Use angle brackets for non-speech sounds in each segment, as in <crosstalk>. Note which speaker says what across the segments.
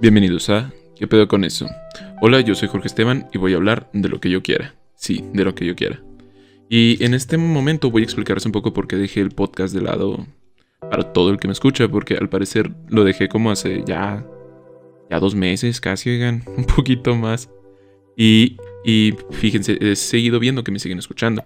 Speaker 1: Bienvenidos a ¿Qué pedo con eso? Hola, yo soy Jorge Esteban y voy a hablar de lo que yo quiera. Sí, de lo que yo quiera. Y en este momento voy a explicarles un poco por qué dejé el podcast de lado para todo el que me escucha, porque al parecer lo dejé como hace ya, ya dos meses, casi, oigan, <laughs> un poquito más. Y, y fíjense, he seguido viendo que me siguen escuchando.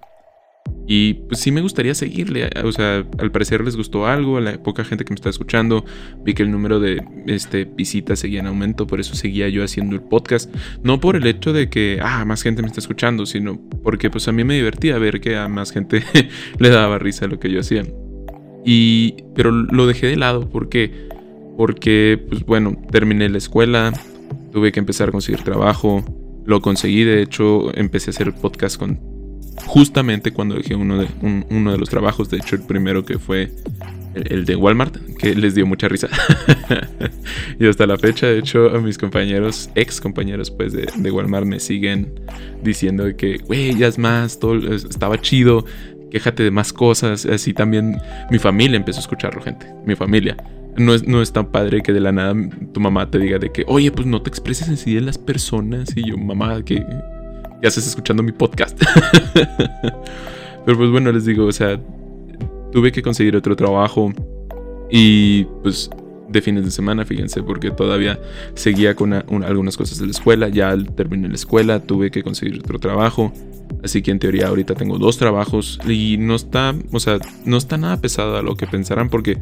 Speaker 1: Y pues sí me gustaría seguirle. O sea, al parecer les gustó algo, a la poca gente que me está escuchando. Vi que el número de este, visitas seguía en aumento, por eso seguía yo haciendo el podcast. No por el hecho de que, ah, más gente me está escuchando, sino porque pues a mí me divertía ver que a más gente <laughs> le daba risa lo que yo hacía. Y, pero lo dejé de lado, ¿por qué? Porque, pues bueno, terminé la escuela, tuve que empezar a conseguir trabajo, lo conseguí, de hecho empecé a hacer podcast con justamente cuando dejé uno de, uno de los trabajos, de hecho el primero que fue el, de Walmart, que les dio mucha risa. <laughs> y hasta la fecha, de hecho, a mis compañeros, ex compañeros pues de, Walmart me siguen diciendo que, güey, ya es más, todo estaba chido, quéjate de más cosas. Así también mi familia empezó a escucharlo, gente, mi familia. No es, no es tan padre que de la nada tu mamá te diga de que, oye, pues no te expreses en sí de las personas. Y yo, mamá, que ya estás escuchando mi podcast. <laughs> Pero pues bueno, les digo, o sea, tuve que conseguir otro trabajo y pues de fines de semana, fíjense, porque todavía seguía con algunas cosas de la escuela. Ya al terminar la escuela tuve que conseguir otro trabajo. Así que en teoría ahorita tengo dos trabajos y no está, o sea, no está nada pesado a lo que pensarán porque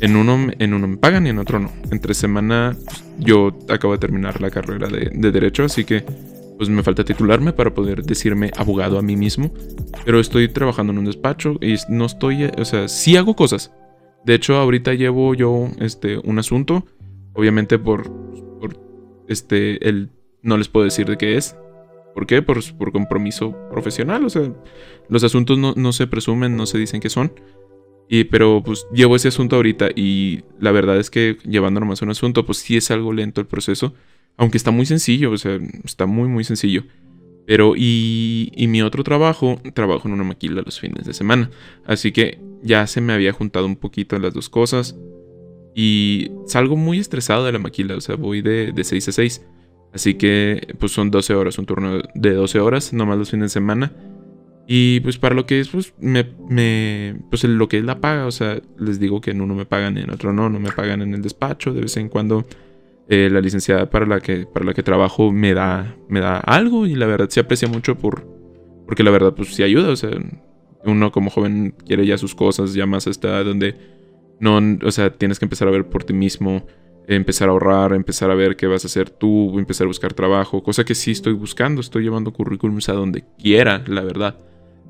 Speaker 1: en uno, en uno me pagan y en otro no. Entre semana pues, yo acabo de terminar la carrera de, de derecho, así que pues me falta titularme para poder decirme abogado a mí mismo, pero estoy trabajando en un despacho y no estoy, o sea, sí hago cosas. De hecho, ahorita llevo yo este un asunto, obviamente por, este el no les puedo decir de qué es. ¿Por qué? Por, por compromiso profesional, o sea, los asuntos no, no se presumen, no se dicen que son. Y, pero pues llevo ese asunto ahorita y la verdad es que llevando nomás un asunto, pues sí es algo lento el proceso. Aunque está muy sencillo, o sea, está muy, muy sencillo. Pero, y, y mi otro trabajo, trabajo en una maquila los fines de semana. Así que ya se me había juntado un poquito las dos cosas. Y salgo muy estresado de la maquila, o sea, voy de, de 6 a 6. Así que, pues son 12 horas, un turno de 12 horas, nomás los fines de semana. Y pues para lo que es, pues, me, me, pues lo que es la paga, o sea, les digo que en uno me pagan y en otro no, no me pagan en el despacho, de vez en cuando eh, la licenciada para la que, para la que trabajo me da, me da algo y la verdad se aprecia mucho por, porque la verdad pues sí ayuda, o sea, uno como joven quiere ya sus cosas, ya más hasta donde no, o sea, tienes que empezar a ver por ti mismo, empezar a ahorrar, empezar a ver qué vas a hacer tú, empezar a buscar trabajo, cosa que sí estoy buscando, estoy llevando currículums a donde quiera, la verdad.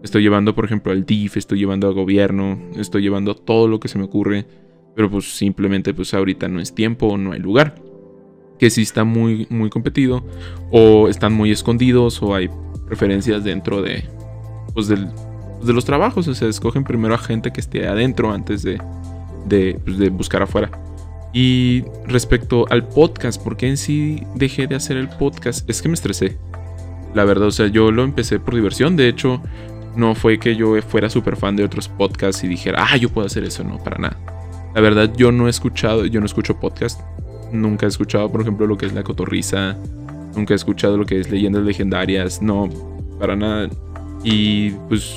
Speaker 1: Estoy llevando, por ejemplo, al DIF, estoy llevando al gobierno, estoy llevando todo lo que se me ocurre, pero pues simplemente pues ahorita no es tiempo no hay lugar que sí está muy, muy competido, o están muy escondidos, o hay preferencias dentro de, pues del, de los trabajos. O sea, escogen primero a gente que esté adentro antes de, de, pues, de buscar afuera. Y respecto al podcast, ¿por qué en sí dejé de hacer el podcast? Es que me estresé. La verdad, o sea, yo lo empecé por diversión. De hecho, no fue que yo fuera súper fan de otros podcasts y dijera, ah, yo puedo hacer eso. No, para nada. La verdad, yo no he escuchado, yo no escucho podcast. Nunca he escuchado, por ejemplo, lo que es la cotorriza. Nunca he escuchado lo que es leyendas legendarias. No, para nada. Y pues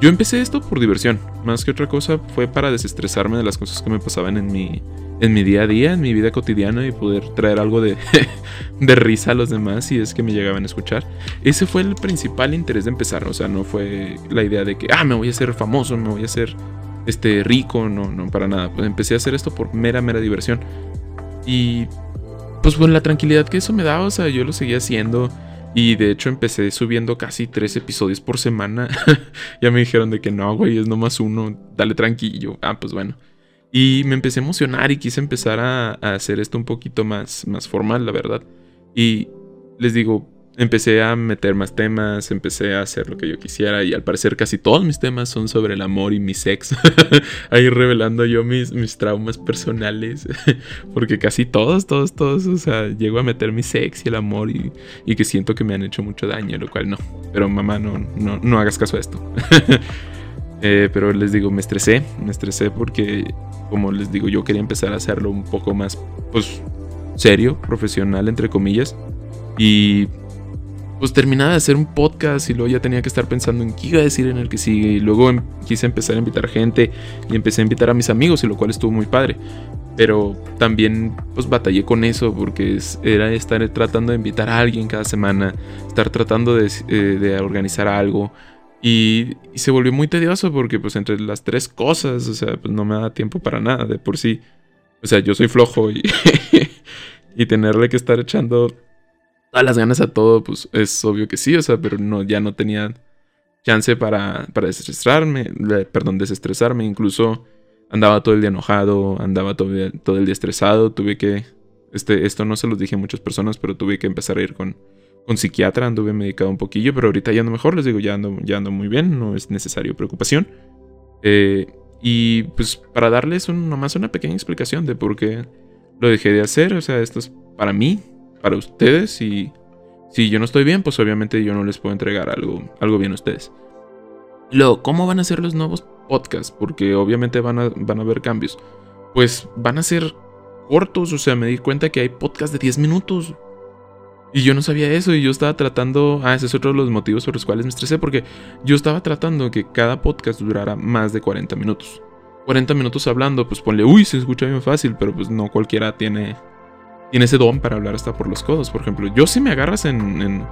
Speaker 1: yo empecé esto por diversión. Más que otra cosa fue para desestresarme de las cosas que me pasaban en mi, en mi día a día, en mi vida cotidiana y poder traer algo de, <laughs> de risa a los demás si es que me llegaban a escuchar. Ese fue el principal interés de empezar. O sea, no fue la idea de que, ah, me voy a hacer famoso, me voy a hacer este, rico. No, no, para nada. Pues empecé a hacer esto por mera, mera diversión. Y pues con la tranquilidad que eso me daba, o sea, yo lo seguía haciendo. Y de hecho empecé subiendo casi tres episodios por semana. <laughs> ya me dijeron de que no, güey, es nomás uno, dale tranquilo. Ah, pues bueno. Y me empecé a emocionar y quise empezar a, a, hacer esto un poquito más, más formal, la verdad. Y les digo, empecé a meter más temas, empecé a hacer lo que yo quisiera y al parecer casi todos mis temas son sobre el amor y mi sex. <laughs> Ahí revelando yo mis, mis traumas personales, <laughs> porque casi todos, todos, todos, o sea, llego a meter mi sex y el amor y, y que siento que me han hecho mucho daño, lo cual no. Pero mamá, no, no, no hagas caso a esto. <laughs> eh, pero les digo, me estresé, me estresé porque, como les digo, yo quería empezar a hacerlo un poco más, pues serio, profesional, entre comillas. Y pues terminaba de hacer un podcast y luego ya tenía que estar pensando en qué iba a decir en el que sigue. Y luego em, quise empezar a invitar gente y empecé a invitar a mis amigos y lo cual estuvo muy padre. Pero también pues batallé con eso porque era estar tratando de invitar a alguien cada semana, estar tratando de, eh, organizar algo. Y, se volvió muy tedioso porque pues entre las tres cosas, o sea, pues no me da tiempo para nada de por sí. O sea, yo soy flojo y, <laughs> y tenerle que estar echando todas las ganas a todo, pues es obvio que sí, o sea, pero no, ya no tenía chance para, para desestresarme, perdón, desestresarme, incluso andaba todo el día enojado, andaba todo, todo el día estresado, tuve que, este, esto no se lo dije a muchas personas, pero tuve que empezar a ir con, con psiquiatra, anduve medicado un poquillo, pero ahorita ya ando mejor, les digo, ya ando, ya ando muy bien, no es necesario preocupación. Eh, y pues para darles un, nomás una pequeña explicación de por qué lo dejé de hacer, o sea, esto es para mí, para ustedes y si yo no estoy bien, pues obviamente yo no les puedo entregar algo, algo bien a ustedes. Luego, ¿cómo van a ser los nuevos podcasts? Porque obviamente van a, van a haber cambios. Pues van a ser cortos, o sea, me di cuenta que hay podcasts de 10 minutos. Y yo no sabía eso y yo estaba tratando, ah, ese es otro de los motivos por los cuales me estresé, porque yo estaba tratando que cada podcast durara más de 40 minutos. 40 minutos hablando, pues ponle, uy, se escucha bien fácil, pero pues no cualquiera tiene tiene ese don para hablar hasta por los codos. Por ejemplo, yo si me agarras en,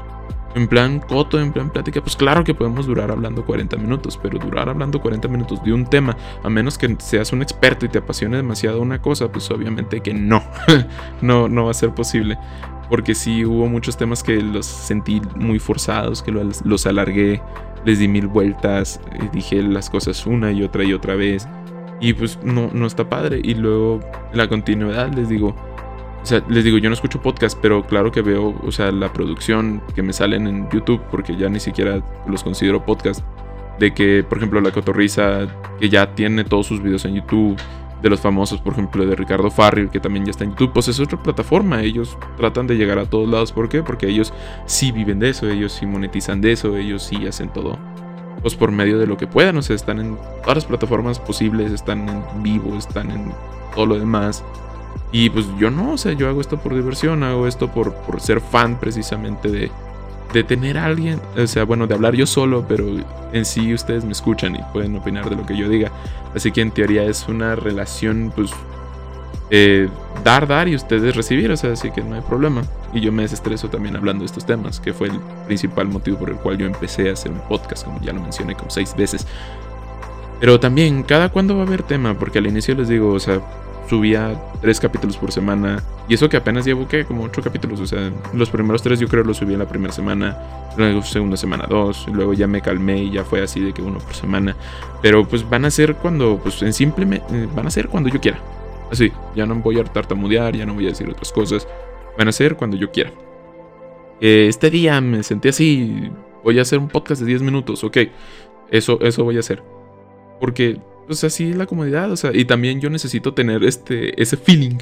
Speaker 1: en, plan coto, en plan plática, pues claro que podemos durar hablando 40 minutos, pero durar hablando 40 minutos de un tema, a menos que seas un experto y te apasione demasiado una cosa, pues obviamente que no, <laughs> no, no va a ser posible. Porque sí hubo muchos temas que los sentí muy forzados, que los, los alargué, les di mil vueltas, eh, dije las cosas una y otra y otra vez. Y pues no, no está padre. Y luego la continuidad, les digo, o sea, les digo, yo no escucho podcast, pero claro que veo, o sea, la producción que me salen en YouTube, porque ya ni siquiera los considero podcast. De que, por ejemplo, La Cotorriza, que ya tiene todos sus videos en YouTube. De los famosos, por ejemplo, de Ricardo Farril, que también ya está en YouTube. Pues es otra plataforma. Ellos tratan de llegar a todos lados. ¿Por qué? Porque ellos sí viven de eso. Ellos sí monetizan de eso. Ellos sí hacen todo. Pues por medio de lo que puedan. O sea, están en todas las plataformas posibles. Están en vivo. Están en todo lo demás. Y pues yo no, o sea, yo hago esto por diversión, hago esto por, por ser fan precisamente de, de tener a alguien, o sea, bueno, de hablar yo solo, pero en sí ustedes me escuchan y pueden opinar de lo que yo diga. Así que en teoría es una relación, pues, eh, dar, dar y ustedes recibir, o sea, así que no hay problema. Y yo me desestreso también hablando de estos temas, que fue el principal motivo por el cual yo empecé a hacer un podcast, como ya lo mencioné como seis veces. Pero también, cada cuándo va a haber tema, porque al inicio les digo, o sea, subía tres capítulos por semana. Y eso que apenas llevo, ¿qué? Como ocho capítulos. O sea, los primeros tres yo creo los subí en la primera semana. Luego segunda semana dos. Luego ya me calmé y ya fue así de que uno por semana. Pero pues van a ser cuando, pues en simplemente, eh, van a ser cuando yo quiera. Así, ya no voy a tartamudear, ya no voy a decir otras cosas. Van a ser cuando yo quiera. este día me senté así, voy a hacer un podcast de 10 minutos, ok. Eso, eso voy a hacer. Porque pues así la comodidad, o sea, y también yo necesito tener este, ese feeling,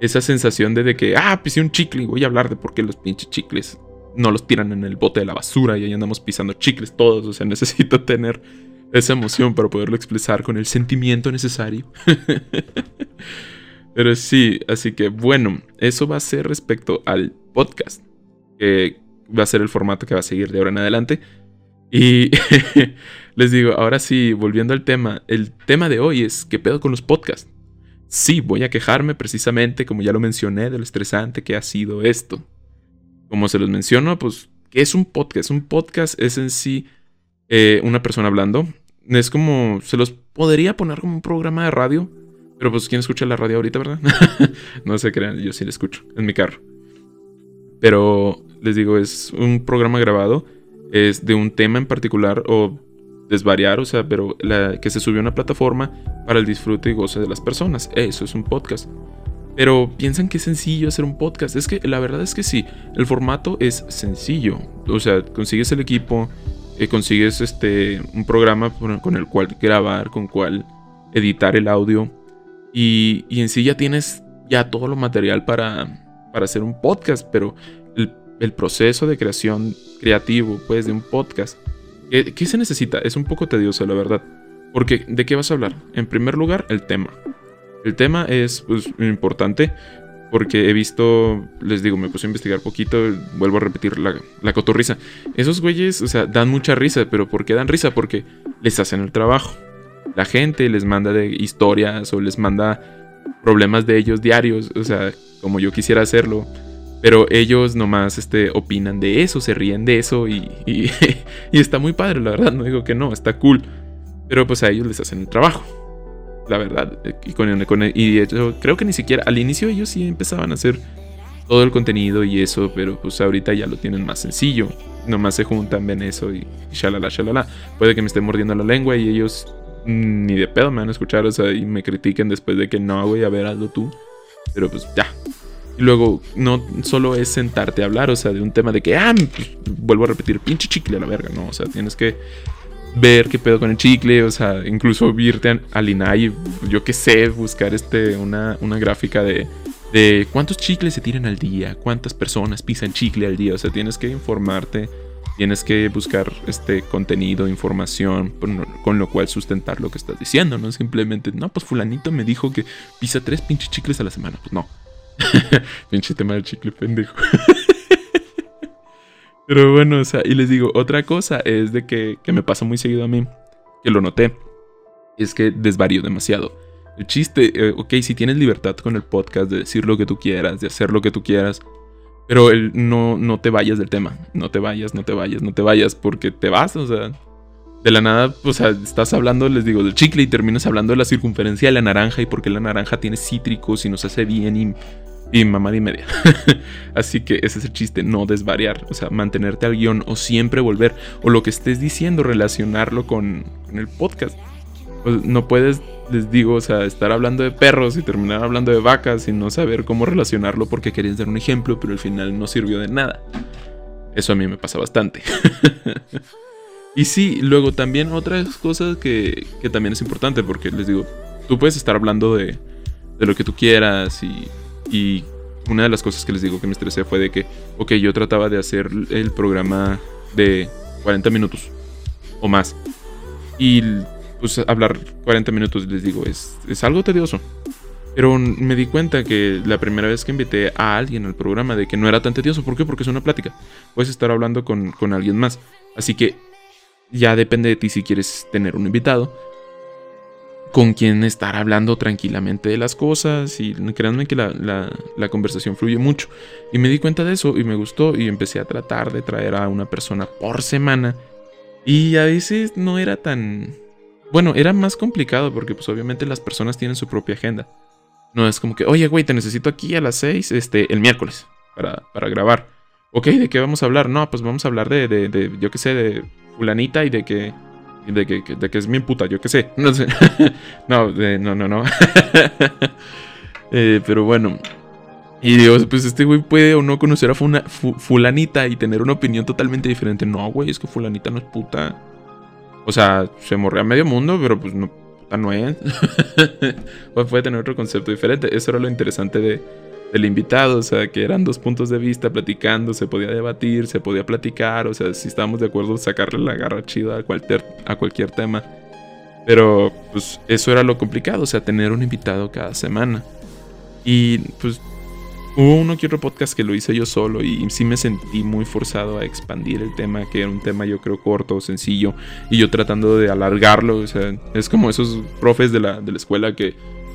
Speaker 1: esa sensación de, de que, ah, pisé un chicle y voy a hablar de por qué los pinches chicles no los tiran en el bote de la basura y ahí andamos pisando chicles todos, o sea, <laughs> necesito tener esa emoción para poderlo expresar con el sentimiento necesario. <laughs> Pero sí, así que bueno, eso va a ser respecto al podcast, que va a ser el formato que va a seguir de ahora en adelante. Y <laughs> les digo, ahora sí, volviendo al tema, el tema de hoy es ¿qué pedo con los podcasts? Sí, voy a quejarme precisamente, como ya lo mencioné, de lo estresante que ha sido esto. Como se los menciono, pues, ¿qué es un podcast? Un podcast es en sí eh, una persona hablando. Es como, se los podría poner como un programa de radio, pero pues, ¿quién escucha la radio ahorita, verdad? <laughs> no se crean, yo sí la escucho, en mi carro. Pero les digo, es un programa grabado es de un tema en particular o desvariar, o sea, pero que se subió a una plataforma para el disfrute y goce de las personas. Eso es un podcast. Pero piensan que es sencillo hacer un podcast. Es que la verdad es que sí, el formato es sencillo. O sea, consigues el equipo, eh, consigues este, un programa con el cual grabar, con el cual editar el audio. Y, y en sí ya tienes ya todo lo material para, para hacer un podcast. Pero el el proceso de creación creativo, pues, de un podcast. ¿Qué, se necesita? Es un poco tedioso, la verdad. Porque, ¿de qué vas a hablar? En primer lugar, el tema. El tema es pues, importante Porque he visto, les digo, me puse a investigar poquito, vuelvo a repetir la, la cotorriza. Esos güeyes, o sea, dan mucha risa, pero ¿por qué dan risa? Porque les hacen el trabajo. La gente les manda de historias o les manda problemas de ellos diarios, o sea, como yo quisiera hacerlo. Pero ellos nomás este, opinan de eso, se ríen de eso y, y, <laughs> y está muy padre, la verdad, no digo que no, está cool. Pero pues a ellos les hacen el trabajo la verdad. Y, con, con, y hecho, creo que ni siquiera al inicio ellos sí empezaban a hacer todo el contenido y eso, pero pues ahorita ya lo tienen más sencillo. Nomás se juntan, ven eso y, shalala, shalala. Puede que me esté mordiendo la lengua y ellos ni de pedo me van a escuchar, o sea, y me critiquen después de que no, voy a ver, algo tú. Pero pues ya. Y luego, no solo es sentarte a hablar, o sea, de un tema de que, ah, pues, vuelvo a repetir, pinche chicle a la verga, no, o sea, tienes que ver qué pedo con el chicle, o sea, incluso irte al INAI, yo qué sé, buscar este, una, una gráfica de, de cuántos chicles se tiran al día, cuántas personas pisan chicle al día, o sea, tienes que informarte, tienes que buscar este contenido, información, con lo cual sustentar lo que estás diciendo, no simplemente, no, pues fulanito me dijo que pisa tres pinches chicles a la semana, pues no. <laughs> Pinche tema del chicle pendejo. <laughs> Pero bueno, o sea, y les digo, otra cosa es de que, que me pasa muy seguido a mí, que lo noté, es que desvarío demasiado. El chiste, eh, ok, si tienes libertad con el podcast de decir lo que tú quieras, de hacer lo que tú quieras, pero el, no, no te vayas del tema, no te vayas, no te vayas, no te vayas, porque te vas, o sea, de la nada, o sea, estás hablando, les digo, del chicle y terminas hablando de la circunferencia de la naranja y porque la naranja tiene cítricos y nos hace bien y y mamá y media. <laughs> Así que ese es el chiste, no desvariar, o sea, mantenerte al guion o siempre volver, o lo que estés diciendo, relacionarlo con, el podcast. no puedes, les digo, o sea, estar hablando de perros y terminar hablando de vacas y no saber cómo relacionarlo porque querías dar un ejemplo, pero al final no sirvió de nada. Eso a mí me pasa bastante. <laughs> y sí, luego también otras cosas que, que también es importante porque les digo, tú puedes estar hablando de, de lo que tú quieras y y una de las cosas que les digo que me estresé fue de que, ok, yo trataba de hacer el programa de 40 minutos o más. Y pues hablar 40 minutos, les digo, es, es algo tedioso. Pero me di cuenta que la primera vez que invité a alguien al programa de que no era tan tedioso. ¿Por qué? Porque es una plática. Puedes estar hablando con, con alguien más. Así que ya depende de ti si quieres tener un invitado con quien estar hablando tranquilamente de las cosas y créanme que la, conversación fluye mucho. Y me di cuenta de eso y me gustó y empecé a tratar de traer a una persona por semana. Y a veces no era tan... Bueno, era más complicado porque pues obviamente las personas tienen su propia agenda. No es como que, oye, güey, te necesito aquí a las 6, este, el miércoles, para, para grabar. Ok, ¿de qué vamos a hablar? No, pues vamos a hablar de, de, de yo qué sé, de fulanita y de que de que, de que es mi puta, yo qué sé. <laughs> No sé. no, no, no, no. <laughs> Eh, pero bueno. Y digo, pues este güey puede o no conocer a fulanita y tener una opinión totalmente diferente. No, güey, es que fulanita no es puta. O sea, se morre a medio mundo, pero pues no, puta no es. <laughs> puede tener otro concepto diferente. Eso era lo interesante de, el invitado, o sea, que eran dos puntos de vista platicando, se podía debatir, se podía platicar, o sea, si estábamos de acuerdo, sacarle la garra chida a cualquier, a cualquier tema. Pero, pues, eso era lo complicado, o sea, tener un invitado cada semana. Y, pues, hubo uno que otro podcast que lo hice yo solo y sí me sentí muy forzado a expandir el tema, que era un tema yo creo corto, sencillo, y yo tratando de alargarlo, o sea, es como esos profes de la, de la escuela que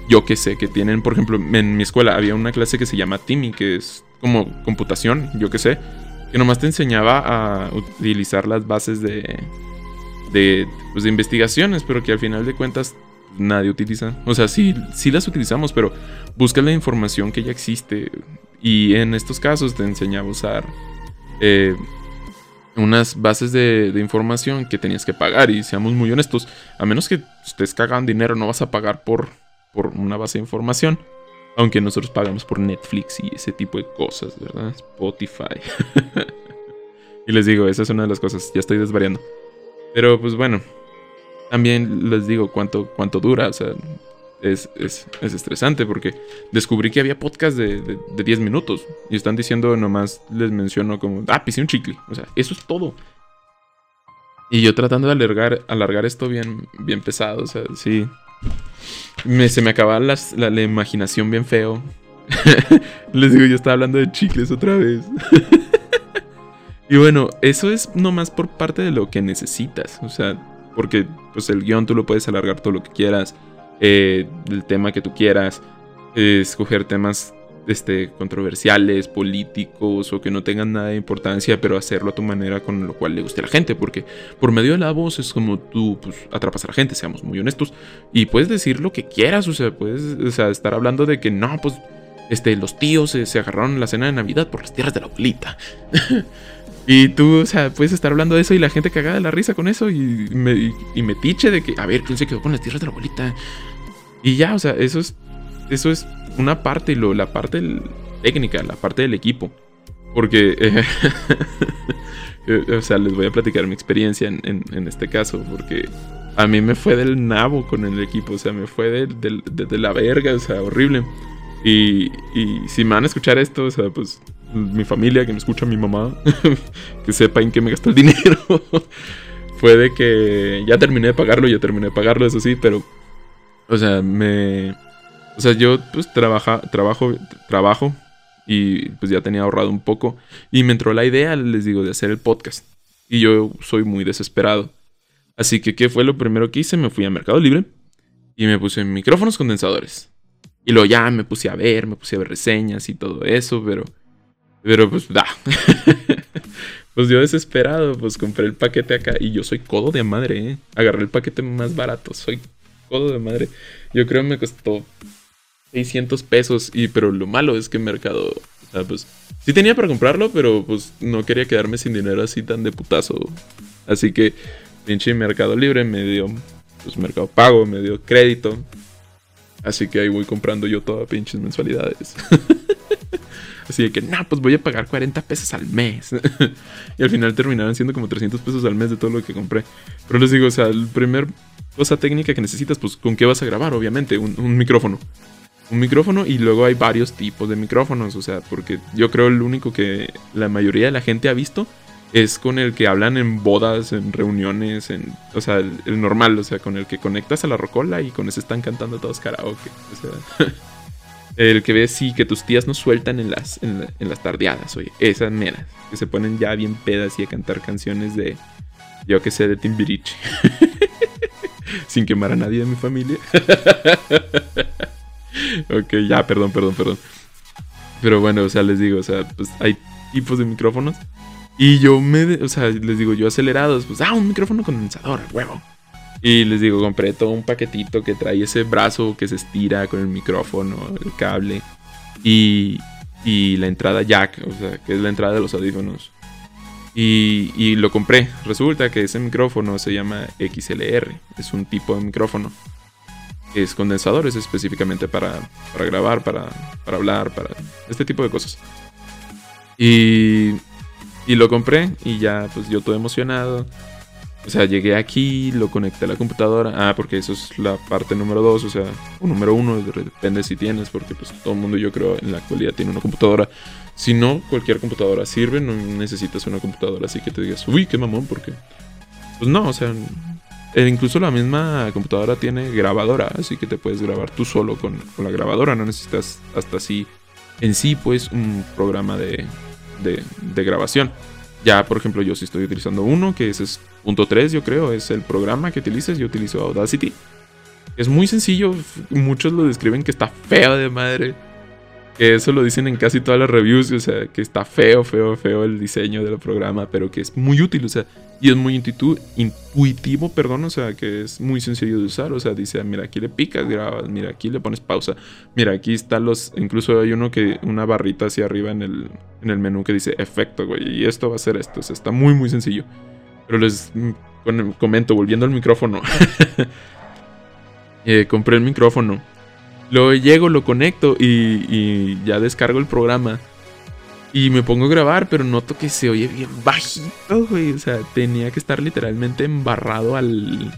Speaker 1: yo que sé, que tienen, por ejemplo, en mi escuela había una clase que se llama Timmy, que es como computación, yo que sé, que nomás te enseñaba a utilizar las bases de, de, pues, de investigaciones, pero que al final de cuentas nadie utiliza. O sea, sí, sí las utilizamos, pero busca la información que ya existe. Y en estos casos te enseñaba a usar eh, unas bases de, de, información que tenías que pagar. Y seamos muy honestos, a menos que ustedes cagan dinero, no vas a pagar por por una base de información. Aunque nosotros pagamos por Netflix y ese tipo de cosas, ¿verdad? Spotify. <laughs> y les digo, esa es una de las cosas. Ya estoy desvariando. Pero pues bueno. También les digo cuánto, cuánto dura. O sea, es, es, es estresante porque descubrí que había podcast de, de, 10 minutos. Y están diciendo nomás, les menciono como, ah, pisé un chicle. O sea, eso es todo. Y yo tratando de alargar, alargar esto bien, bien pesado. O sea, sí, se me acaba la, imaginación bien feo. <laughs> Les digo, yo estaba hablando de chicles otra vez. <laughs> y bueno, eso es nomás por parte de lo que necesitas. O sea, porque pues el guion tú lo puedes alargar todo lo que quieras. Eh, el tema que tú quieras. escoger temas este, controversiales, políticos o que no tengan nada de importancia, pero hacerlo a tu manera con lo cual le guste a la gente, porque por medio de la voz es como tú pues, atrapas a la gente, seamos muy honestos, y puedes decir lo que quieras, o sea, puedes estar hablando de que no, pues este, los tíos se, agarraron en la cena de Navidad por las tierras de la abuelita. <laughs> y tú, o sea, puedes estar hablando de eso y la gente cagada de la risa con eso y me, y, me tiche de que, a ver, ¿quién se quedó con las tierras de la abuelita? Y ya, o sea, eso es, eso es una parte, lo, la parte técnica, la parte del equipo. Porque, <laughs> eh, o sea, les voy a platicar mi experiencia en, este caso, porque a mí me fue del nabo con el equipo, o sea, me fue de, la verga, o sea, horrible. Y, y, si me van a escuchar esto, o sea, pues mi familia, que me escucha mi mamá, <laughs> que sepa en qué me gastó el dinero. <laughs> fue de que ya terminé de pagarlo, ya terminé de pagarlo, eso sí, pero, o sea, me o sea, yo pues trabaja, trabajo, trabajo y pues ya tenía ahorrado un poco. Y me entró la idea, les digo, de hacer el podcast. Y yo soy muy desesperado. Así que, ¿qué fue lo primero que hice? Me fui a Mercado Libre y me puse micrófonos condensadores. Y luego ya me puse a ver, me puse a ver reseñas y todo eso, pero... Pero pues, da. <laughs> pues yo desesperado, pues compré el paquete acá y yo soy codo de madre, ¿eh? Agarré el paquete más barato, soy codo de madre. Yo creo que me costó 600 pesos. Y, pero lo malo es que Mercado, o sea, pues, sí tenía para comprarlo, pero pues no quería quedarme sin dinero así tan de putazo. Así que, pinche Mercado Libre me dio, pues, Mercado Pago, me dio crédito. Así que ahí voy comprando yo todas pinches mensualidades. <laughs> Así que, no, pues voy a pagar 40 pesos al mes. <laughs> y al final terminaron siendo como 300 pesos al mes de todo lo que compré. Pero les digo, o sea, el primer cosa técnica que necesitas, pues, ¿con qué vas a grabar? Obviamente, un micrófono un micrófono y luego hay varios tipos de micrófonos, o sea, porque yo creo el único que la mayoría de la gente ha visto es con el que hablan en bodas, en reuniones, en, o sea, el, normal, o sea, con el que conectas a la rocola y con ese están cantando todos karaoke, <laughs> el que ves sí que tus tías no sueltan en las en, las tardeadas, oye, esas meras que se ponen ya bien pedas y a cantar canciones de yo que sé de Timbiriche. <laughs> Sin quemar a nadie de mi familia. <laughs> ok, ya, perdón, perdón, perdón. Pero bueno, o sea, les digo, o sea, pues hay tipos de micrófonos. Y yo me, o sea, les digo, yo acelerados, pues, ah, un micrófono condensador, huevo. Y les digo, compré todo un paquetito que trae ese brazo que se estira con el micrófono, el cable. Y, y la entrada jack, o sea, que es la entrada de los audífonos. Y, y, lo compré. Resulta que ese micrófono se llama XLR. Es un tipo de micrófono es condensadores específicamente para, para grabar, para, para, hablar, para este tipo de cosas. Y, y lo compré y ya pues yo todo emocionado. O sea, llegué aquí, lo conecté a la computadora. Ah, porque eso es la parte número dos, o sea, o número uno, depende si tienes, porque pues todo el mundo yo creo en la actualidad tiene una computadora. Si no, cualquier computadora sirve, no necesitas una computadora así que te digas, uy, qué mamón, porque... Pues no, o sea, e incluso la misma computadora tiene grabadora, así que te puedes grabar tú solo con, la grabadora. No necesitas hasta así en sí, pues, un programa de, de, grabación. Ya, por ejemplo, yo sí estoy utilizando uno, que es, es punto 3, yo creo, es el programa que utilices. Yo utilizo Audacity. Es muy sencillo, muchos lo describen que está feo de madre. Que eso lo dicen en casi todas las reviews, o sea, que está feo, feo, feo el diseño del programa, pero que es muy útil, o sea, y es muy intuitivo, perdón, o sea, que es muy sencillo de usar. O sea, dice, mira, aquí le picas, grabas, mira, aquí le pones pausa. Mira, aquí están los. Incluso hay uno que. Una barrita hacia arriba en el, en el menú que dice efecto, güey. Y esto va a ser esto. O sea, está muy, muy sencillo. Pero les comento, volviendo al micrófono. <laughs> Eh, compré el micrófono. Luego llego, lo conecto y, y ya descargo el programa. Y me pongo a grabar, pero noto que se oye bien bajito, güey. O sea, tenía que estar literalmente embarrado al,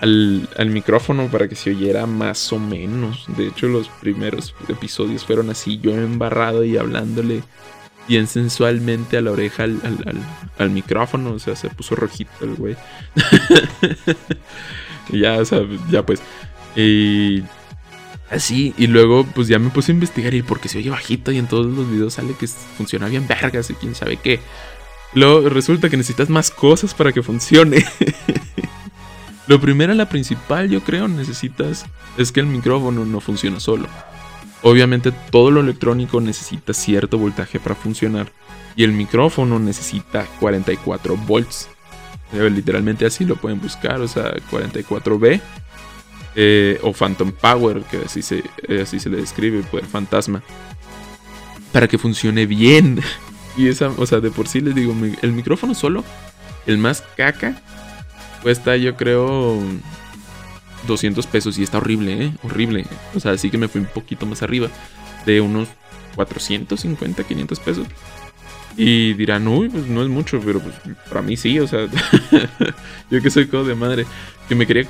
Speaker 1: al, micrófono para que se oyera más o menos. De hecho, los primeros episodios fueron así, yo embarrado y hablándole bien sensualmente a la oreja al, al micrófono. O sea, se puso rojito el güey. <laughs> ya, o sea, ya pues. Y Así, y luego pues ya me puse a investigar y porque se oye bajito y en todos los videos sale que funciona bien vergas y quién sabe qué. Luego resulta que necesitas más cosas para que funcione. <laughs> lo primero, la principal, yo creo, necesitas es que el micrófono no funciona solo. Obviamente todo lo electrónico necesita cierto voltaje para funcionar y el micrófono necesita 44 volts. Eh, literalmente así lo pueden buscar, o sea, 44B eh, o Phantom Power, que así se, eh, así se le describe, poder fantasma, para que funcione bien. <laughs> Y esa, o sea, de por sí les digo, el micrófono solo, el más caca, cuesta yo creo 200 pesos y está horrible, ¿eh? Horrible. O sea, así que me fui un poquito más arriba, de unos 450, 500 pesos. Y dirán, uy, pues no es mucho, pero pues para mí sí, o sea, <laughs> yo que soy codo de madre, que me quería,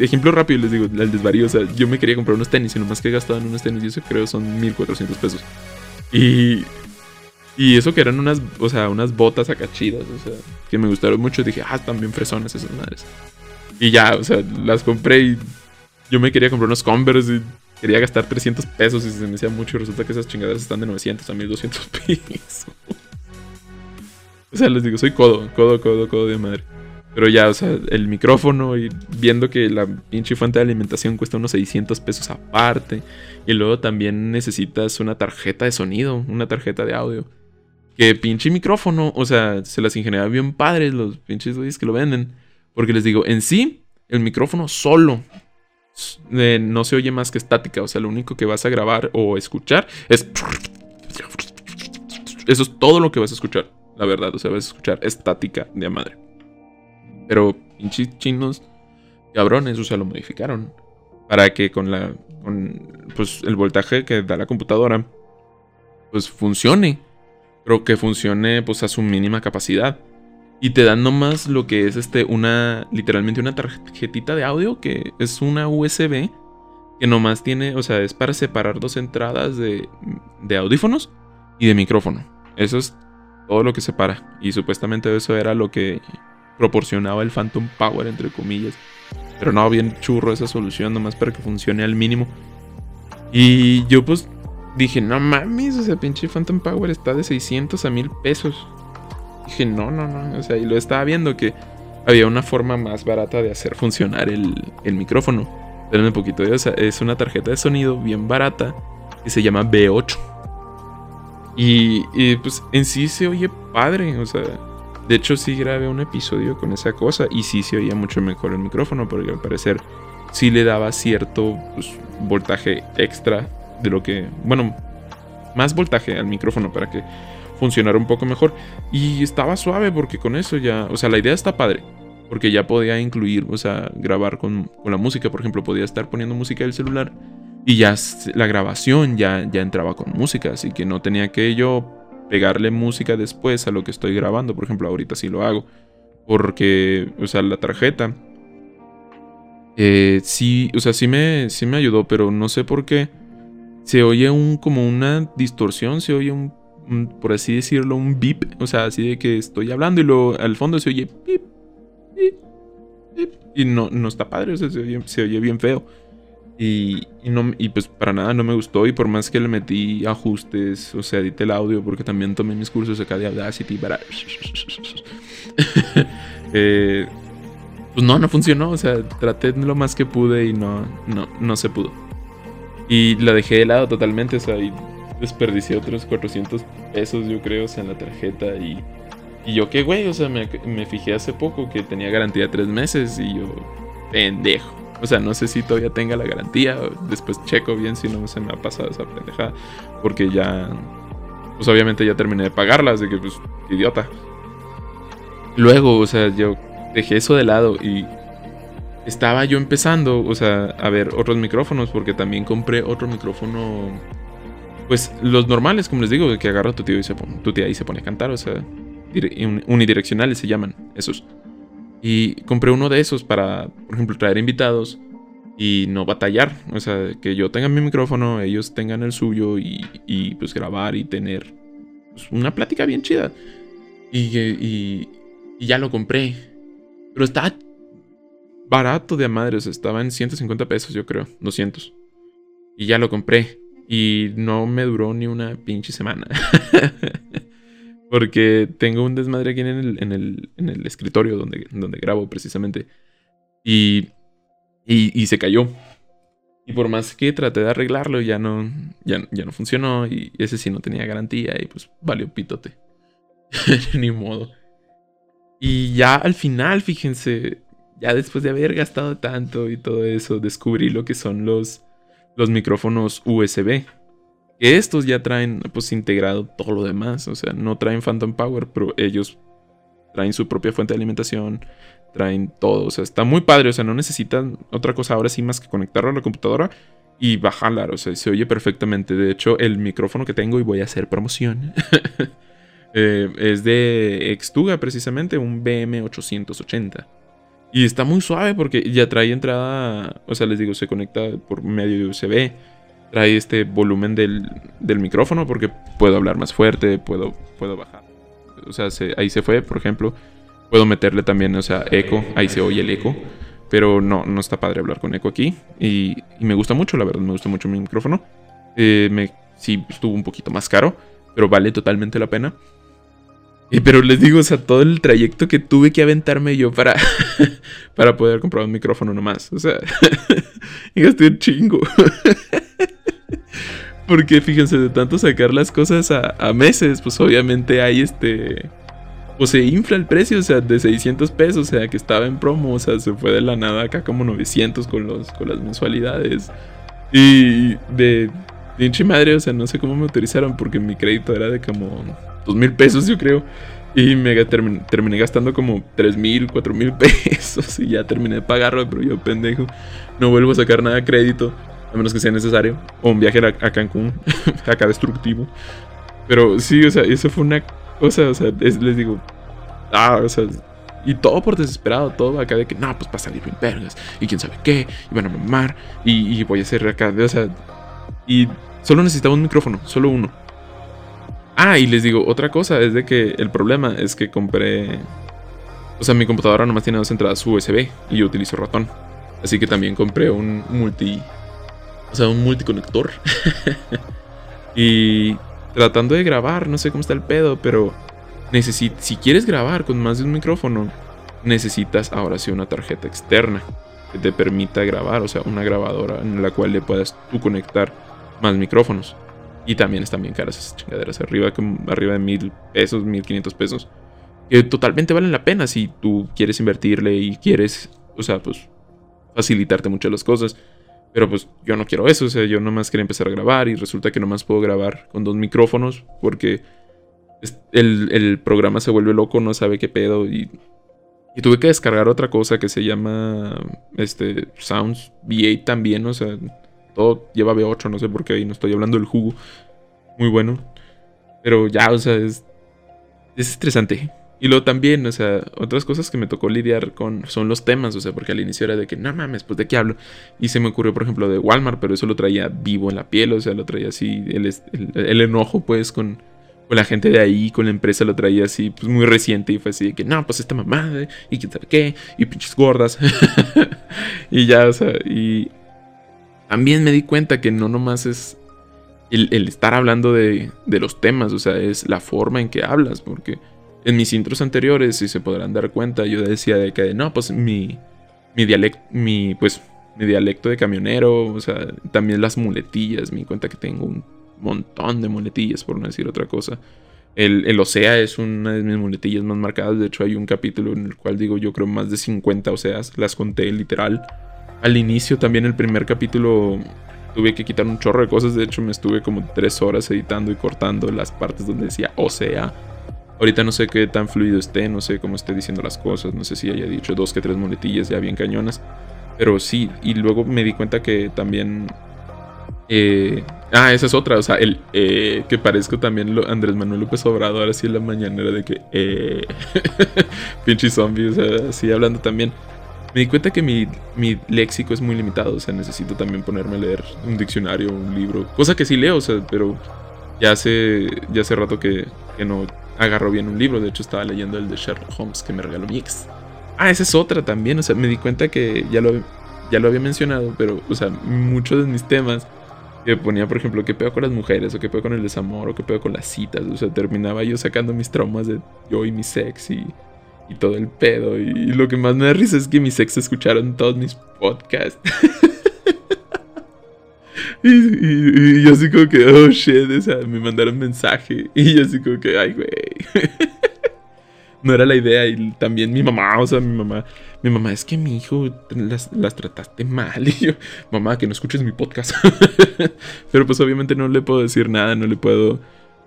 Speaker 1: ejemplo rápido les digo, el desvarío, o sea, yo me quería comprar unos tenis y nomás que en unos tenis y eso creo son 1400 pesos. Y, y eso que eran unas, o sea, unas botas acá chidas, o sea, que me gustaron mucho, dije, ah, también fresones esas madres. Y ya, o sea, las compré y yo me quería comprar unos Converse y quería gastar 300 pesos y se me hacía mucho resulta que esas chingaderas están de 900 a 1200 <laughs> pesos. <laughs> O sea, les digo, soy codo, codo, codo, codo de madre. Pero ya, o sea, el micrófono y viendo que la pinche fuente de alimentación cuesta unos 600 pesos aparte. Y luego también necesitas una tarjeta de sonido, una tarjeta de audio. Que pinche micrófono, o sea, se las ingeniaban bien padres los pinches güeyes que lo venden. Porque les digo, en sí, el micrófono solo eh, no se oye más que estática. O sea, lo único que vas a grabar o escuchar es... Eso es todo lo que vas a escuchar la verdad. O sea, vas a escuchar estática de madre. Pero pinches chinos cabrones, o sea, lo modificaron. Para que con la. con pues el voltaje que da la computadora. Pues funcione. Pero que funcione pues a su mínima capacidad. Y te dan nomás lo que es este. una. literalmente una tarjetita de audio. Que es una USB. Que nomás tiene. O sea, es para separar dos entradas de. de audífonos y de micrófono. Eso es todo lo que separa. Y supuestamente eso era lo que proporcionaba el Phantom Power, entre comillas. Pero no, bien churro esa solución, nomás para que funcione al mínimo. Y yo pues dije, no mames, o sea, pinche Phantom Power está de 600 a 1000 pesos. Dije, no, no, no, o sea, y lo estaba viendo que había una forma más barata de hacer funcionar el, el micrófono. Pero un poquito, o sea, es una tarjeta de sonido bien barata que se llama B8. Y, pues en sí se oye padre, o sea, de hecho sí grabé un episodio con esa cosa y sí se oía mucho mejor el micrófono porque al parecer sí le daba cierto pues, voltaje extra de lo que, bueno, más voltaje al micrófono para que funcionara un poco mejor. Y estaba suave porque con eso ya, o sea, la idea está padre. Porque ya podía incluir, o sea, grabar con, con la música, por ejemplo, podía estar poniendo música del celular y ya la grabación ya, ya entraba con música, así que no tenía que yo pegarle música después a lo que estoy grabando. Por ejemplo, ahorita sí lo hago. Porque, o sea, la tarjeta. Eh, sí, o sea, sí me, sí me ayudó, pero no sé por qué. Se oye un, como una distorsión, se oye un, por así decirlo, un beep. O sea, así de que estoy hablando y luego al fondo se oye beep, beep, beep, Y no, no está padre, o sea, se oye bien feo. Y, no, y pues para nada no me gustó y por más que le metí ajustes, o sea, edité el audio porque también tomé mis cursos acá de Audacity para... <laughs> eh, pues no, no funcionó, o sea, traté lo más que pude y no, no, no se pudo. Y la dejé de lado totalmente, o sea, y desperdicié otros 400 pesos yo creo, o sea, en la tarjeta y... Y yo qué güey, o sea, me, me fijé hace poco que tenía garantía de tres meses y yo, pendejo. O sea, no sé si todavía tenga la garantía. Después checo bien si no se me ha pasado esa pendejada. Porque ya. Pues obviamente ya terminé de pagarla, así que pues, idiota. Luego, o sea, yo dejé eso de lado y estaba yo empezando, o sea, a ver otros micrófonos, porque también compré otro micrófono. Pues los normales, como les digo, que agarra tu tío y se pone, tu tía y se pone a cantar, o sea, unidireccionales se llaman esos. Y compré uno de esos para, por ejemplo, traer invitados y no batallar. O sea, que yo tenga mi micrófono, ellos tengan el suyo y, pues grabar y tener pues, una plática bien chida. Y, y, ya lo compré. Pero está barato de madre, o sea, estaba en 150 pesos, yo creo, 200. Y ya lo compré. Y no me duró ni una pinche semana. <laughs> Porque tengo un desmadre aquí en el, en el, en el escritorio donde, donde grabo precisamente. Y, y, se cayó. Y por más que traté de arreglarlo, ya no, ya, ya no funcionó. Y ese sí no tenía garantía. Y pues valió pitote. <laughs> Ni modo. Y ya al final, fíjense, ya después de haber gastado tanto y todo eso, descubrí lo que son los, los micrófonos USB. Que estos ya traen pues integrado todo lo demás. O sea, no traen Phantom Power, pero ellos traen su propia fuente de alimentación. Traen todo. O sea, está muy padre. O sea, no necesitan otra cosa ahora sí más que conectarlo a la computadora y bajarla. O sea, se oye perfectamente. De hecho, el micrófono que tengo y voy a hacer promoción. <laughs> Eh, es de Extuga precisamente, un BM880. Y está muy suave porque ya trae entrada, o sea, les digo, se conecta por medio de USB. Trae este volumen del, micrófono porque puedo hablar más fuerte, puedo, puedo bajar. O sea, ahí se fue, por ejemplo. Puedo meterle también, o sea, eco, ahí se oye el eco. Pero no, no está padre hablar con eco aquí. Y, me gusta mucho, la verdad, me gusta mucho mi micrófono. Eh, me, sí, estuvo un poquito más caro, pero vale totalmente la pena. Pero les digo, o sea, todo el trayecto que tuve que aventarme yo para, <laughs> para poder comprar un micrófono nomás. O sea, <laughs> y un chingo. <laughs> Porque fíjense, de tanto sacar las cosas a, meses, pues obviamente hay este... Pues se infla el precio, o sea, de 600 pesos, o sea, que estaba en promo, o sea, se fue de la nada acá como 900 con, los, con las mensualidades. Y de pinche madre, o sea, no sé cómo me autorizaron porque mi crédito era de como dos mil pesos, yo creo. Y me terminé, gastando como tres mil, cuatro mil <laughs> pesos. Y ya terminé de pagarlo, pero yo pendejo. No vuelvo a sacar nada de crédito. A menos que sea necesario. O un viaje a, Cancún. <laughs> acá destructivo. Pero sí, o sea, eso fue una cosa. O sea, les digo. Ah, o sea. Y todo por desesperado, todo acá de que, no, pues va salir bien vergas. Y quién sabe qué. Y van a mamar. Y, y voy a hacer acá. O sea. Y solo necesitaba un micrófono. Solo uno. Ah, y les digo, otra cosa es de que el problema es que compré... O sea, mi computadora nomás tiene dos entradas USB y yo utilizo ratón. Así que también compré un multi... O sea, un multiconector. <laughs> y tratando de grabar, no sé cómo está el pedo, pero... si quieres grabar con más de un micrófono, necesitas ahora sí una tarjeta externa que te permita grabar, o sea, una grabadora en la cual le puedas tú conectar más micrófonos. Y también están bien caras esas chingaderas, arriba, arriba de mil pesos, mil quinientos pesos. Que totalmente valen la pena si tú quieres invertirle y quieres, o sea, pues facilitarte muchas las cosas. Pero pues yo no quiero eso, o sea, yo nomás quería empezar a grabar y resulta que nomás puedo grabar con dos micrófonos porque el, el programa se vuelve loco, no sabe qué pedo y, y tuve que descargar otra cosa que se llama este Sounds V8 también, o sea, todo lleva B8, no sé por qué ahí no estoy hablando del jugo. Muy bueno. Pero ya, o sea, es, es estresante. Y luego también, o sea, otras cosas que me tocó lidiar con son los temas, o sea, porque al inicio era de que, no mames, pues de qué hablo. Y se me ocurrió, por ejemplo, de Walmart, pero eso lo traía vivo en la piel, o sea, lo traía así, el, el, enojo, pues, con, con, la gente de ahí, con la empresa, lo traía así, pues muy reciente. Y fue así de que, no, pues esta mamada, y quién sabe qué, y pinches gordas. <laughs> y ya, o sea, y también me di cuenta que no nomás es el, estar hablando de, los temas, o sea, es la forma en que hablas, porque en mis intros anteriores, si se podrán dar cuenta, yo decía de que, no, pues mi, mi dialecto, mi, pues, mi dialecto de camionero, o sea, también las muletillas, me di cuenta que tengo un montón de muletillas, por no decir otra cosa. El, el OSEA es una de mis muletillas más marcadas, de hecho hay un capítulo en el cual digo yo creo más de 50 OSEAs, las conté literal al inicio también el primer capítulo tuve que quitar un chorro de cosas. De hecho, me estuve como tres horas editando y cortando las partes donde decía o sea. Ahorita no sé qué tan fluido esté, no sé cómo esté diciendo las cosas, no sé si haya dicho dos que tres monetillas ya bien cañonas. Pero sí, y luego me di cuenta que también... Eh, ah, esa es otra, o sea, el eh, que parezco también lo, Andrés Manuel López Obrador, así en la mañanera de que... Eh, <laughs> pinche zombie, o sea, así hablando también me di cuenta que mi, léxico es muy limitado, o sea, necesito también ponerme a leer un diccionario, un libro, cosa que sí leo, o sea, pero ya hace, ya hace rato que, no agarro bien un libro, de hecho estaba leyendo el de Sherlock Holmes que me regaló mi ex. Ah, esa es otra también, o sea, me di cuenta que ya lo, ya lo había mencionado, pero, o sea, muchos de mis temas que ponía, por ejemplo, qué pedo con las mujeres, o qué pedo con el desamor, o qué pedo con las citas. O sea, terminaba yo sacando mis traumas de yo y mi sex y, y todo el pedo. Y, lo que más me da risa es que mis ex escucharon todos mis podcasts. <laughs> y, yo así como que, oh shit, o sea, me mandaron mensaje. Y yo así como que, ay, güey. <laughs> no era la idea. Y también mi mamá, o sea, mi mamá mi mamá, es que mi hijo las, trataste mal. <laughs> Y yo, mamá, que no escuches mi podcast. Pero pues obviamente no le puedo decir nada, no le puedo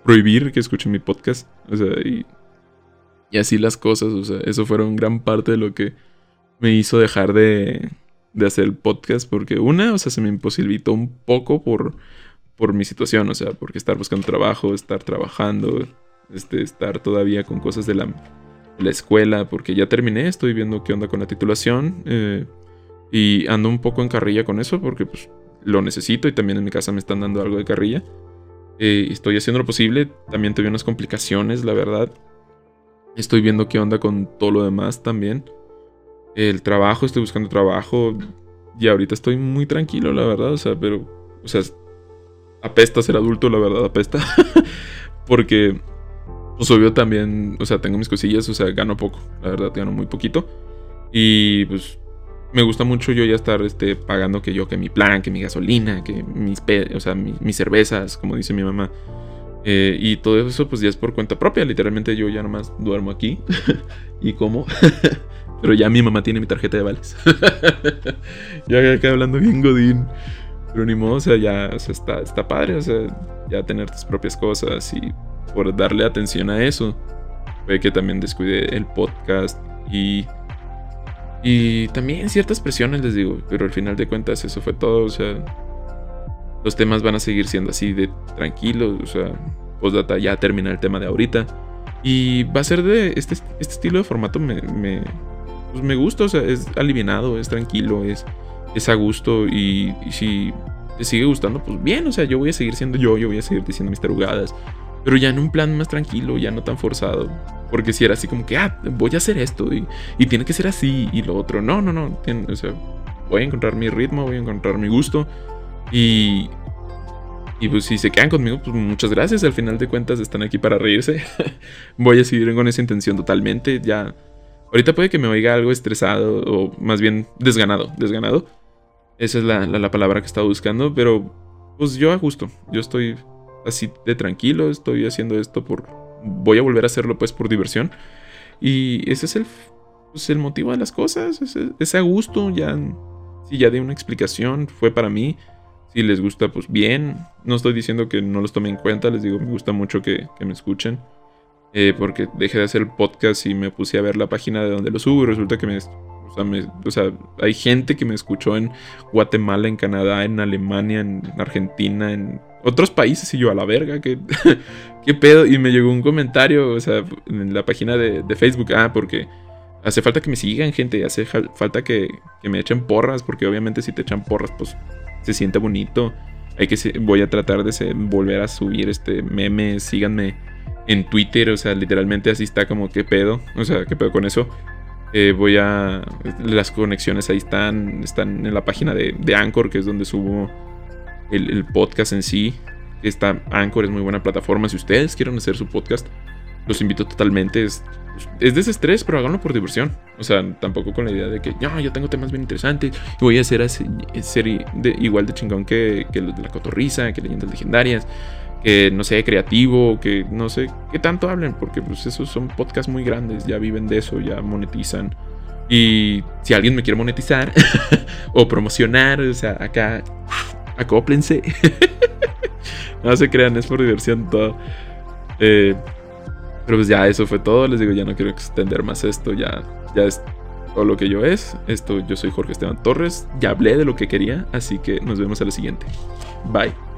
Speaker 1: prohibir que escuche mi podcast. O sea, y, y así las cosas. O sea, eso fueron gran parte de lo que me hizo dejar de, de hacer el podcast. Porque una, o sea, se me imposibilitó un poco por, por mi situación. O sea, porque estar buscando trabajo, estar trabajando, este, estar todavía con cosas de la la escuela, porque ya terminé, estoy viendo qué onda con la titulación eh, y ando un poco en carrilla con eso porque pues, lo necesito y también en mi casa me están dando algo de carrilla. Eh, estoy haciendo lo posible, también tuve unas complicaciones, la verdad. Estoy viendo qué onda con todo lo demás también. El trabajo, estoy buscando trabajo y ahorita estoy muy tranquilo, la verdad, o sea, pero, o sea, apesta ser adulto, la verdad, apesta. <laughs> porque pues obvio también, o sea, tengo mis cosillas, o sea, gano poco, la verdad, gano muy poquito. Y pues me gusta mucho yo ya estar este, pagando que yo, que mi plan, que mi gasolina, que mis, o sea, mis, cervezas, como dice mi mamá. Eh, y todo eso pues ya es por cuenta propia, literalmente yo ya nomás duermo aquí <laughs> y como. <laughs> Pero ya mi mamá tiene mi tarjeta de vales. <laughs> ya acá hablando bien godín. Pero ni modo, o sea, ya o sea, está, está padre, o sea, ya tener tus propias cosas y por darle atención a eso. Puede que también descuide el podcast y. Y también ciertas presiones, les digo. Pero al final de cuentas, eso fue todo. O sea. Los temas van a seguir siendo así de tranquilos. O sea. Postdata ya termina el tema de ahorita. Y va a ser de. Este, este estilo de formato me. me pues me gusta. O sea, es alivianado, es tranquilo, es. Es a gusto. Y, si te sigue gustando, pues bien. O sea, yo voy a seguir siendo yo. Yo voy a seguir diciendo mis tarugadas. Pero ya en un plan más tranquilo, ya no tan forzado. Porque si era así como que, ah, voy a hacer esto y, y tiene que ser así y lo otro. No, no, no. o sea, voy a encontrar mi ritmo, voy a encontrar mi gusto. Y, y pues si se quedan conmigo, pues muchas gracias. Al final de cuentas están aquí para reírse. <laughs> voy a seguir con esa intención totalmente. Ya. Ahorita puede que me oiga algo estresado o más bien desganado. Desganado. Esa es la, la, la palabra que estaba buscando. Pero pues yo a gusto. Yo estoy así de tranquilo, estoy haciendo esto por... Voy a volver a hacerlo pues por diversión. Y ese es el, pues, el motivo de las cosas, ese, a gusto, ya... Si ya di una explicación, fue para mí. Si les gusta, pues bien. No estoy diciendo que no los tome en cuenta, les digo, me gusta mucho que, me escuchen. Eh, porque dejé de hacer el podcast y me puse a ver la página de donde lo subo y resulta que me o sea, hay gente que me escuchó en Guatemala, en Canadá, en Alemania, en Argentina, en otros países y yo a la verga, ¿qué, <laughs> qué pedo? Y me llegó un comentario, o sea, en la página de, Facebook, ah, porque hace falta que me sigan, gente, hace falta que, me echen porras, porque obviamente si te echan porras, pues se siente bonito. Hay que voy a tratar de volver a subir este meme, síganme en Twitter, o sea, literalmente así está como qué pedo, o sea, qué pedo con eso. Eh, voy a. Las conexiones ahí están. Están en la página de, de Anchor, que es donde subo el, podcast en sí. Está Anchor, es muy buena plataforma. Si ustedes quieren hacer su podcast, los invito totalmente. Es, es desestrés, pero háganlo por diversión. O sea, tampoco con la idea de que no, yo tengo temas bien interesantes voy a hacer, ser igual de chingón que, que de la cotorriza, que leyendas legendarias que no sé, creativo, que no sé qué tanto hablen, porque pues esos son podcasts muy grandes, ya viven de eso, ya monetizan. Y si alguien me quiere monetizar <laughs> o promocionar, o sea, acá, acóplense. <laughs> no se crean, es por diversión todo. Eh, pero pues ya eso fue todo, les digo, ya no quiero extender más esto, ya, ya es todo lo que yo es. Esto, yo soy Jorge Esteban Torres, ya hablé de lo que quería, así que nos vemos a la siguiente. Bye.